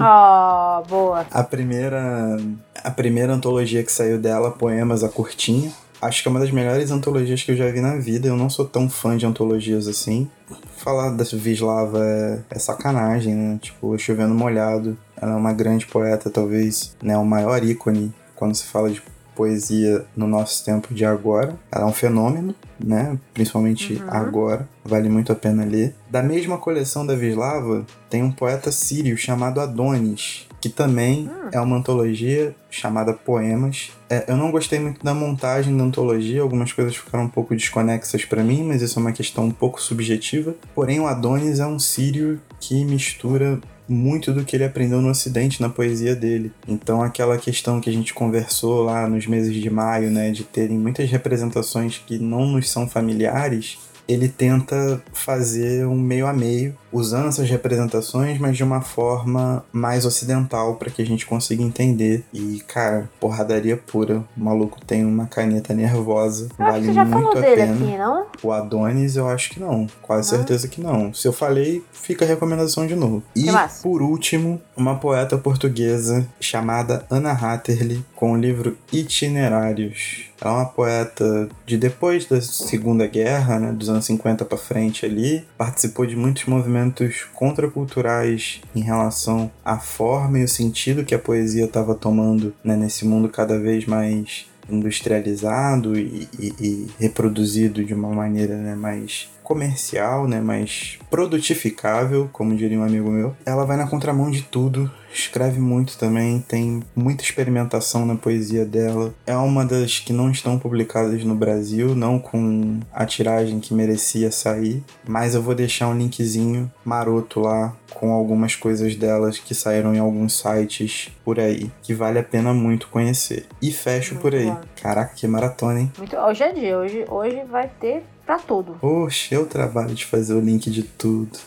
Oh, boa. a primeira a primeira antologia que saiu dela, Poemas a Curtinha. Acho que é uma das melhores antologias que eu já vi na vida. Eu não sou tão fã de antologias assim. Falar da Vislava é, é sacanagem, né? Tipo, chovendo molhado. Ela é uma grande poeta, talvez, né? O maior ícone quando se fala de poesia no nosso tempo de agora. Ela é um fenômeno, né? Principalmente uhum. agora. Vale muito a pena ler. Da mesma coleção da Vislava, tem um poeta sírio chamado Adonis, que também uhum. é uma antologia chamada Poemas. É, eu não gostei muito da montagem da antologia, algumas coisas ficaram um pouco desconexas para mim, mas isso é uma questão um pouco subjetiva. Porém, o Adonis é um sírio que mistura muito do que ele aprendeu no Ocidente na poesia dele. Então, aquela questão que a gente conversou lá nos meses de maio, né, de terem muitas representações que não nos são familiares, ele tenta fazer um meio a meio usando essas representações, mas de uma forma mais ocidental para que a gente consiga entender. E, cara, porradaria pura. O maluco tem uma caneta nervosa. Eu vale muito a pena. Aqui, não? O Adonis, eu acho que não. Quase não. certeza que não. Se eu falei, fica a recomendação de novo. E, por último, uma poeta portuguesa chamada Anna Hatterley, com o livro Itinerários. Ela é uma poeta de depois da Segunda Guerra, né, dos anos 50 para frente ali. Participou de muitos movimentos contraculturais em relação à forma e o sentido que a poesia estava tomando né, nesse mundo cada vez mais industrializado e, e, e, reproduzido de uma maneira né, mais comercial, né, mais produtificável, como diria um amigo meu. Ela vai na contramão de tudo, escreve muito também, tem muita experimentação na poesia dela. É uma das que não estão publicadas no Brasil, não com a tiragem que merecia sair, mas eu vou deixar um linkzinho maroto lá com algumas coisas delas que saíram em alguns sites por aí, que vale a pena muito conhecer. E fecho muito por aí. Bom. Caraca, que maratona, hein? Muito... Hoje é dia, hoje, hoje vai ter pra tudo. Oxe, eu trabalho de fazer o link de tudo.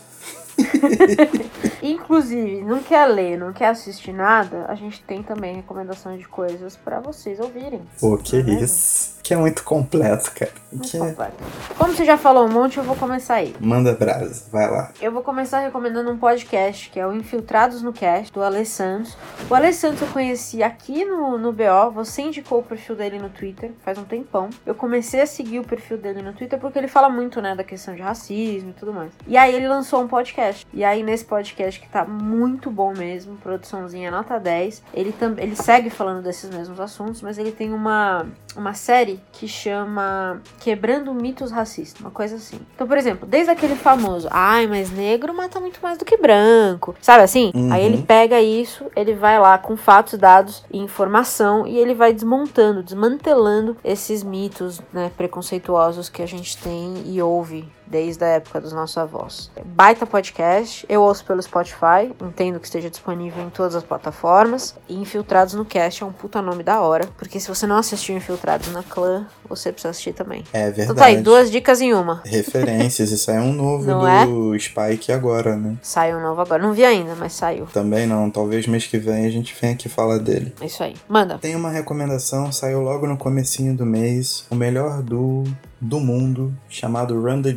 Inclusive, não quer ler, não quer assistir nada, a gente tem também recomendações de coisas para vocês ouvirem. Pô, que é isso que é muito completo, cara. Muito que é completo. Como você já falou um monte, eu vou começar aí. Manda brasa, vai lá. Eu vou começar recomendando um podcast, que é o Infiltrados no Cast, do Alessandro. O Alessandro eu conheci aqui no, no BO, você indicou o perfil dele no Twitter, faz um tempão. Eu comecei a seguir o perfil dele no Twitter porque ele fala muito, né, da questão de racismo e tudo mais. E aí ele lançou um podcast. E aí nesse podcast, que tá muito bom mesmo, produçãozinha nota 10, ele, também ele segue falando desses mesmos assuntos, mas ele tem uma, uma série que chama Quebrando Mitos Racistas, uma coisa assim. Então, por exemplo, desde aquele famoso, ai, mas negro mata muito mais do que branco, sabe assim? Uhum. Aí ele pega isso, ele vai lá com fatos, dados e informação e ele vai desmontando, desmantelando esses mitos, né, preconceituosos que a gente tem e ouve desde a época dos nossos avós. Baita podcast, eu ouço pelo Spotify, entendo que esteja disponível em todas as plataformas. E Infiltrados no Cast é um puta nome da hora, porque se você não assistiu Infiltrados na Clã, você precisa assistir também. É verdade. Então tá aí, duas dicas em uma. Referências, e saiu um novo do é? Spike agora, né? Saiu um novo agora, não vi ainda, mas saiu. Também não, talvez mês que vem a gente venha aqui falar dele. É isso aí, manda. Tem uma recomendação, saiu logo no comecinho do mês, o melhor do do mundo chamado Run the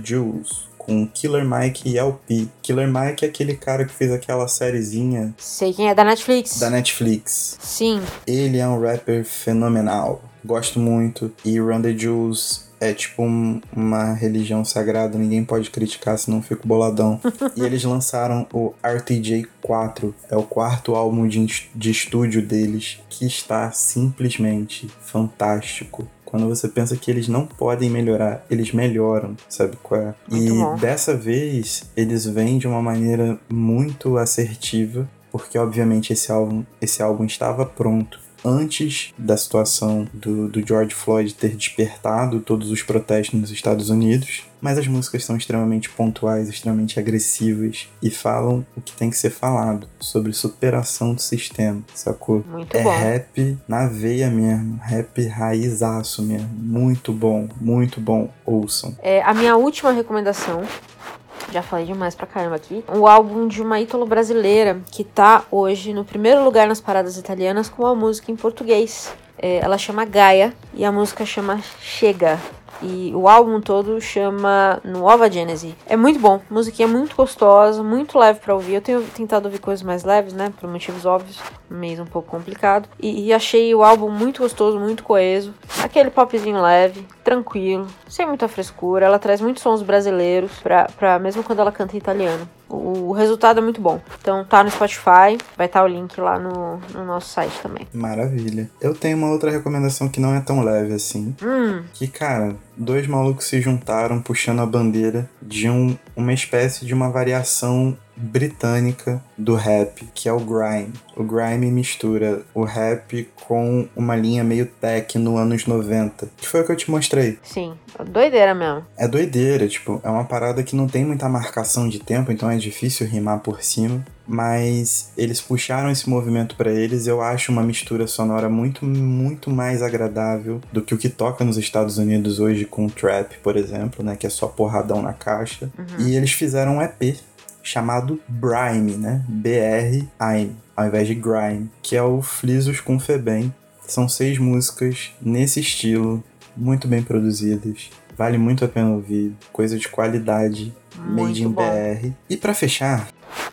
Com Killer Mike e LP. Killer Mike é aquele cara que fez aquela sériezinha. Sei quem é, da Netflix. Da Netflix. Sim. Ele é um rapper fenomenal. Gosto muito. E Run the Jewels é tipo um, uma religião sagrada, ninguém pode criticar, senão fico boladão. e eles lançaram o RTJ 4, é o quarto álbum de, de estúdio deles, que está simplesmente fantástico. Quando você pensa que eles não podem melhorar, eles melhoram, sabe qual é? Muito e bom. dessa vez, eles vêm de uma maneira muito assertiva, porque obviamente esse álbum, esse álbum estava pronto antes da situação do, do George Floyd ter despertado todos os protestos nos Estados Unidos. Mas as músicas são extremamente pontuais, extremamente agressivas e falam o que tem que ser falado sobre superação do sistema, sacou? Muito é bom. rap na veia mesmo, rap raizaço mesmo, muito bom, muito bom, ouçam. É, a minha última recomendação, já falei demais pra caramba aqui, o álbum de uma ítalo brasileira que tá hoje no primeiro lugar nas paradas italianas com uma música em português. É, ela chama Gaia e a música chama Chega. E o álbum todo chama Nuova Genesi. É muito bom, musiquinha muito gostosa, muito leve pra ouvir. Eu tenho tentado ouvir coisas mais leves, né? Por motivos óbvios, mês um pouco complicado. E, e achei o álbum muito gostoso, muito coeso. Aquele popzinho leve, tranquilo, sem muita frescura. Ela traz muitos sons brasileiros, pra, pra, mesmo quando ela canta em italiano. O, resultado é muito bom. Então tá no Spotify, vai estar tá o link lá no, no nosso site também. Maravilha. Eu tenho uma outra recomendação que não é tão leve assim. Hum, Que, cara, dois malucos se juntaram puxando a bandeira de um, uma espécie de uma variação britânica do rap, que é o grime. O grime mistura o rap com uma linha meio techno anos 90, que foi o que eu te mostrei. sim, doideira mesmo. É doideira, tipo, é uma parada que não tem muita marcação de tempo, então é difícil rimar por cima. Mas eles puxaram esse movimento pra eles, eu acho uma mistura sonora muito, muito mais agradável do que o que toca nos Estados Unidos hoje com o trap, por exemplo, né, que é só porradão na caixa. E eles fizeram um EP chamado Brime, né? B-R-I-M, ao invés de Grime, que é o Flisos com Febem. São seis músicas nesse estilo, muito bem produzidas. Vale muito a pena ouvir, coisa de qualidade, made Muito in bom. BR. E pra fechar,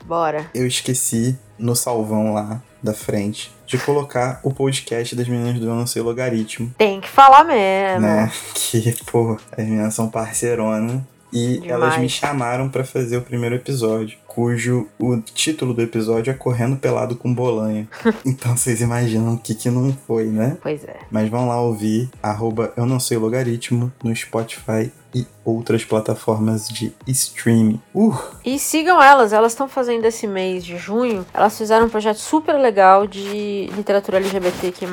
Bora. eu esqueci no salvão lá da frente de colocar o podcast das meninas do Eu Não Sei Logaritmo, Tem que falar mesmo. né? Que, pô, as meninas são parceirona. E Demais. elas me chamaram pra fazer o primeiro episódio, cujo o título do episódio é Correndo Pelado com Bolanha. então vocês imaginam o que que não foi, né? Pois é. Mas vão lá ouvir, arroba Eu Não Sei Logaritmo, no Spotify e outras plataformas de streaming. Uh! E sigam elas, elas estão fazendo esse mês de junho. Elas fizeram um projeto super legal de literatura LGBTQ+.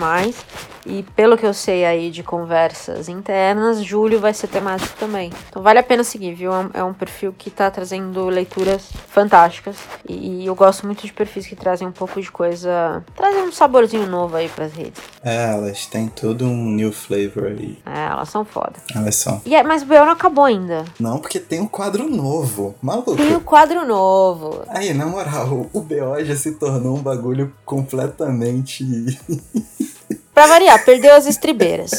E pelo que eu sei aí de conversas internas, julho vai ser temático também. Então vale a pena seguir, viu? É um, é perfil que tá trazendo leituras fantásticas. E, eu gosto muito de perfis que trazem um pouco de coisa. trazem um saborzinho novo aí pras redes. É, elas têm todo um new flavor aí. É, elas são foda. Elas são. E é, mas o não acabou ainda. Não, porque tem um quadro novo. Maluco. Tem o quadro novo. Aí, na moral, o BO já se tornou um bagulho completamente. Pra variar, perdeu as estribeiras.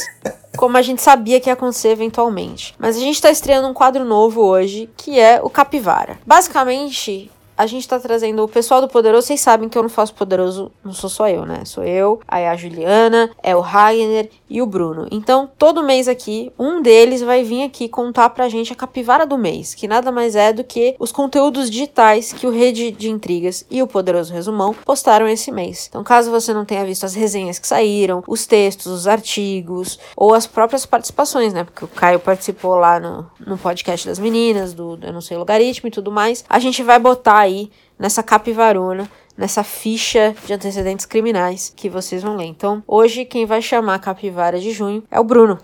Como a gente sabia que ia acontecer eventualmente. Mas a gente tá estreando um quadro novo hoje, que é o Capivara. Basicamente, a gente tá trazendo o pessoal do Poderoso. Vocês sabem que eu não faço Poderoso, não sou só eu, né? Sou eu, aí a Juliana, é o Ragner e o Bruno. Então, todo mês aqui, um deles vai vir aqui contar pra gente a capivara do mês, que nada mais é do que os conteúdos digitais que o Rede de Intrigas e o Poderoso Resumão postaram esse mês. Então, caso você não tenha visto as resenhas que saíram, os textos, os artigos, ou as próprias participações, né? Porque o Caio participou lá no, no podcast das meninas, do Eu Não Sei Logaritmo e tudo mais. A gente vai botar aí nessa capivarona nessa ficha de antecedentes criminais que vocês vão ler. Então, hoje quem vai chamar a capivara de junho é o Bruno.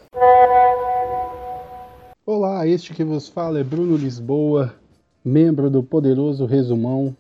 Olá, este que vos fala é Bruno Lisboa, membro do Poderoso Resumão,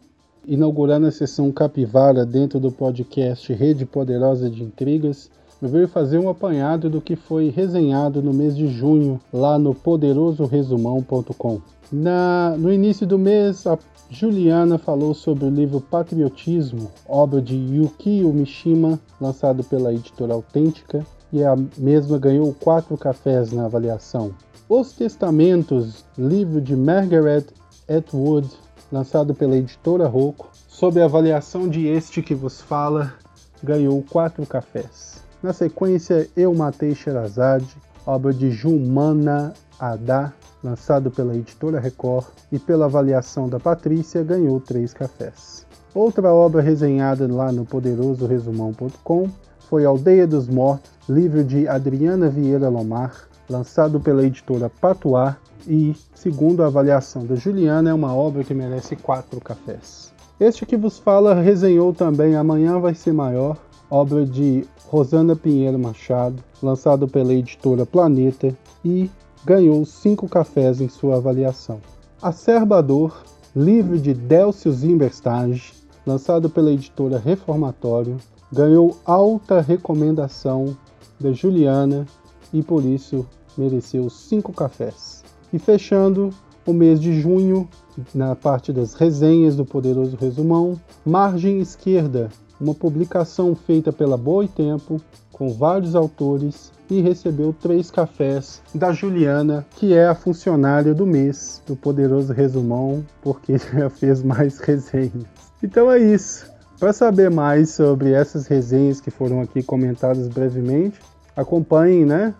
inaugurando a sessão Capivara dentro do podcast Rede Poderosa de Intrigas. Eu veio fazer um apanhado do que foi resenhado no mês de junho lá no poderosoresumão.com. Na, no início do mês, a Juliana falou sobre o livro Patriotismo, obra de Yukio Mishima, lançado pela editora Autêntica, e a mesma ganhou quatro cafés na avaliação. Os Testamentos, livro de Margaret Atwood, lançado pela editora Rocco, sob a avaliação de este que vos fala, ganhou quatro cafés. Na sequência, Eu Matei Sherazade, obra de Jumana Adá, lançado pela editora Record, e pela avaliação da Patrícia, ganhou três cafés. Outra obra resenhada lá no poderosoresumão.com foi Aldeia dos Mortos, livro de Adriana Vieira Lomar, lançado pela editora Patuá e, segundo a avaliação da Juliana, é uma obra que merece quatro cafés. Este que vos fala resenhou também Amanhã Vai Ser Maior, obra de Rosana Pinheiro Machado, lançado pela editora Planeta e ganhou cinco cafés em sua avaliação. Acerbador, livro de Delcio Zimberstage, lançado pela editora Reformatório, ganhou alta recomendação da Juliana e por isso mereceu cinco cafés. E fechando o mês de junho, na parte das resenhas do Poderoso Resumão, Margem Esquerda, uma publicação feita pela Boa e Tempo, com vários autores, e recebeu três cafés da Juliana, que é a funcionária do mês do Poderoso Resumão, porque já fez mais resenhas. Então é isso. Para saber mais sobre essas resenhas que foram aqui comentadas brevemente, acompanhem né,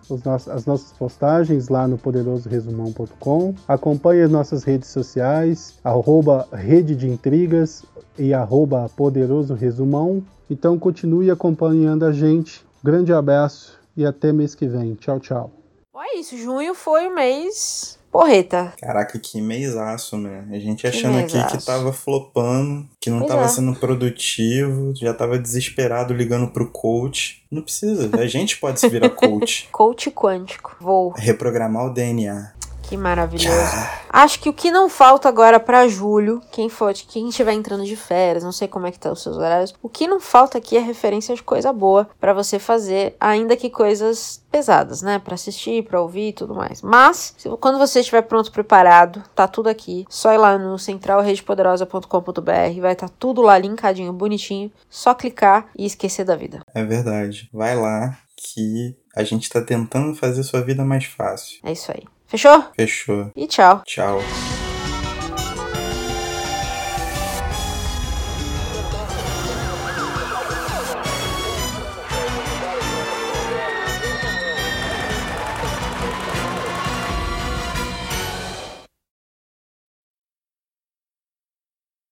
as nossas postagens lá no poderosoresumão.com. Acompanhe as nossas redes sociais, arroba Rede de Intrigas e arroba Poderoso Resumão. Então continue acompanhando a gente. Grande abraço e até mês que vem. Tchau, tchau. É isso, junho foi o mês porreta. Caraca, que mêsaço, né? A gente achando aqui que tava flopando, que não pois tava é. sendo produtivo, já tava desesperado ligando pro coach. Não precisa, a gente pode se virar coach. coach quântico. Vou. Reprogramar o DNA. Que maravilhoso. Acho que o que não falta agora para julho, quem for, quem estiver entrando de férias, não sei como é que tá os seus horários, o que não falta aqui é referência de coisa boa para você fazer, ainda que coisas pesadas, né, para assistir, para ouvir e tudo mais. Mas, quando você estiver pronto, preparado, tá tudo aqui. Só ir lá no centralredepoderosa.com.br, vai estar tá tudo lá linkadinho, bonitinho. Só clicar e esquecer da vida. É verdade. Vai lá que a gente tá tentando fazer sua vida mais fácil. É isso aí. Fechou? Fechou. E tchau. Tchau.